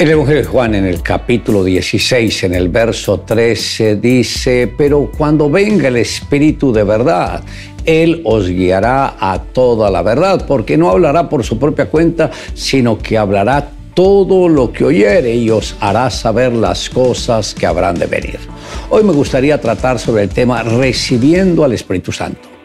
El Evangelio de Juan en el capítulo 16, en el verso 13, dice, pero cuando venga el Espíritu de verdad, Él os guiará a toda la verdad, porque no hablará por su propia cuenta, sino que hablará todo lo que oyere y os hará saber las cosas que habrán de venir. Hoy me gustaría tratar sobre el tema recibiendo al Espíritu Santo.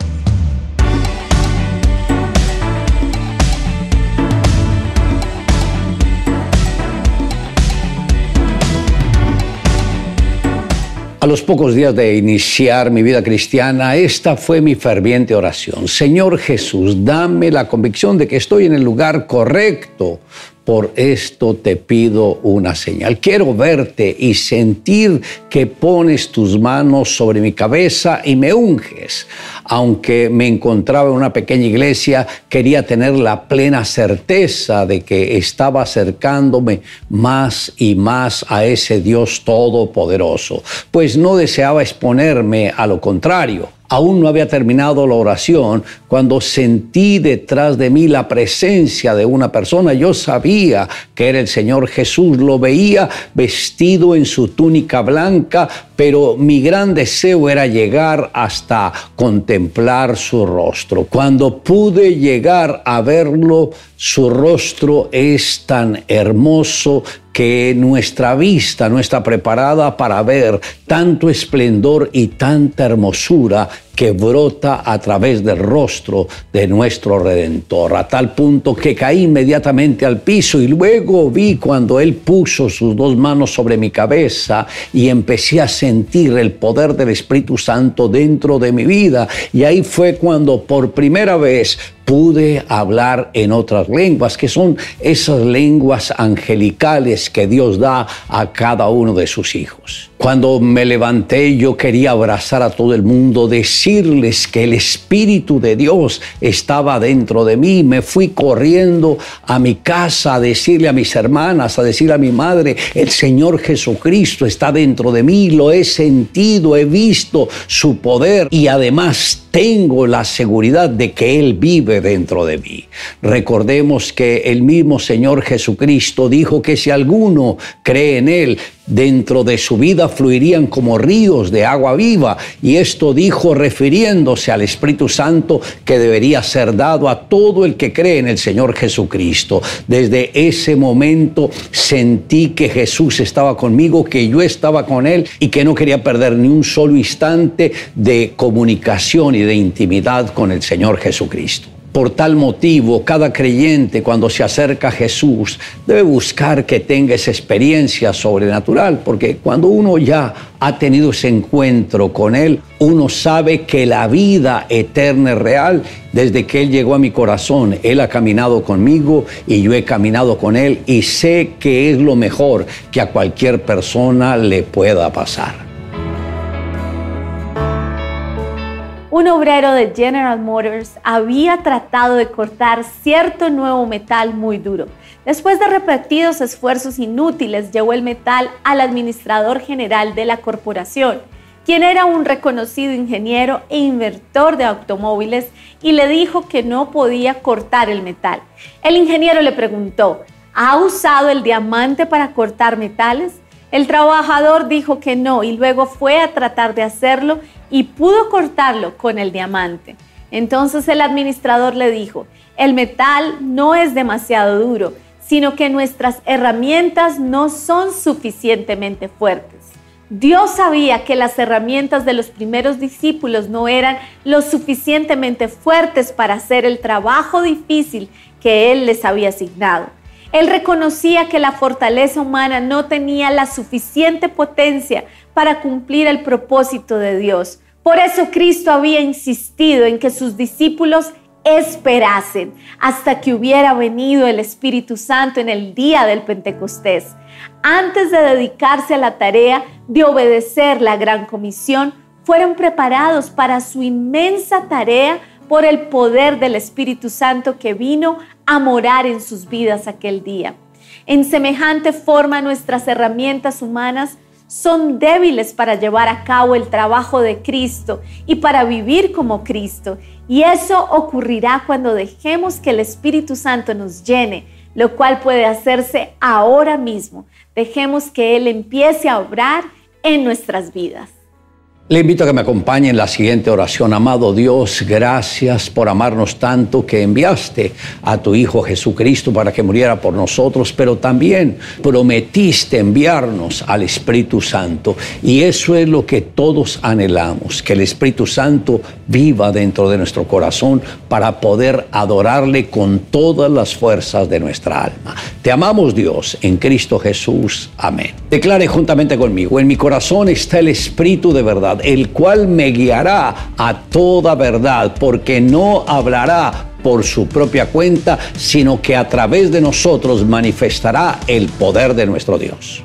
A los pocos días de iniciar mi vida cristiana, esta fue mi ferviente oración. Señor Jesús, dame la convicción de que estoy en el lugar correcto por esto te pido una señal. Quiero verte y sentir que pones tus manos sobre mi cabeza y me unges. Aunque me encontraba en una pequeña iglesia, quería tener la plena certeza de que estaba acercándome más y más a ese Dios todopoderoso, pues no deseaba exponerme a lo contrario. Aún no había terminado la oración cuando sentí detrás de mí la presencia de una persona. Yo sabía que era el Señor Jesús, lo veía vestido en su túnica blanca, pero mi gran deseo era llegar hasta contemplar su rostro. Cuando pude llegar a verlo, su rostro es tan hermoso que nuestra vista no está preparada para ver tanto esplendor y tanta hermosura que brota a través del rostro de nuestro Redentor, a tal punto que caí inmediatamente al piso y luego vi cuando Él puso sus dos manos sobre mi cabeza y empecé a sentir el poder del Espíritu Santo dentro de mi vida. Y ahí fue cuando por primera vez pude hablar en otras lenguas, que son esas lenguas angelicales que Dios da a cada uno de sus hijos. Cuando me levanté yo quería abrazar a todo el mundo, decirles que el Espíritu de Dios estaba dentro de mí. Me fui corriendo a mi casa a decirle a mis hermanas, a decirle a mi madre, el Señor Jesucristo está dentro de mí, lo he sentido, he visto su poder y además tengo la seguridad de que Él vive dentro de mí. Recordemos que el mismo Señor Jesucristo dijo que si alguno cree en Él, dentro de su vida fluirían como ríos de agua viva. Y esto dijo refiriéndose al Espíritu Santo que debería ser dado a todo el que cree en el Señor Jesucristo. Desde ese momento sentí que Jesús estaba conmigo, que yo estaba con Él y que no quería perder ni un solo instante de comunicación y de intimidad con el Señor Jesucristo. Por tal motivo, cada creyente cuando se acerca a Jesús debe buscar que tenga esa experiencia sobrenatural, porque cuando uno ya ha tenido ese encuentro con Él, uno sabe que la vida eterna es real. Desde que Él llegó a mi corazón, Él ha caminado conmigo y yo he caminado con Él y sé que es lo mejor que a cualquier persona le pueda pasar. Un obrero de General Motors había tratado de cortar cierto nuevo metal muy duro. Después de repetidos esfuerzos inútiles, llevó el metal al administrador general de la corporación, quien era un reconocido ingeniero e inventor de automóviles, y le dijo que no podía cortar el metal. El ingeniero le preguntó, ¿ha usado el diamante para cortar metales? El trabajador dijo que no y luego fue a tratar de hacerlo y pudo cortarlo con el diamante. Entonces el administrador le dijo, el metal no es demasiado duro, sino que nuestras herramientas no son suficientemente fuertes. Dios sabía que las herramientas de los primeros discípulos no eran lo suficientemente fuertes para hacer el trabajo difícil que Él les había asignado. Él reconocía que la fortaleza humana no tenía la suficiente potencia para cumplir el propósito de Dios. Por eso Cristo había insistido en que sus discípulos esperasen hasta que hubiera venido el Espíritu Santo en el día del Pentecostés. Antes de dedicarse a la tarea de obedecer la gran comisión, fueron preparados para su inmensa tarea por el poder del Espíritu Santo que vino a morar en sus vidas aquel día. En semejante forma nuestras herramientas humanas son débiles para llevar a cabo el trabajo de Cristo y para vivir como Cristo. Y eso ocurrirá cuando dejemos que el Espíritu Santo nos llene, lo cual puede hacerse ahora mismo. Dejemos que Él empiece a obrar en nuestras vidas. Le invito a que me acompañe en la siguiente oración. Amado Dios, gracias por amarnos tanto que enviaste a tu Hijo Jesucristo para que muriera por nosotros, pero también prometiste enviarnos al Espíritu Santo. Y eso es lo que todos anhelamos, que el Espíritu Santo viva dentro de nuestro corazón para poder adorarle con todas las fuerzas de nuestra alma. Te amamos Dios en Cristo Jesús. Amén. Declare juntamente conmigo, en mi corazón está el Espíritu de el cual me guiará a toda verdad, porque no hablará por su propia cuenta, sino que a través de nosotros manifestará el poder de nuestro Dios.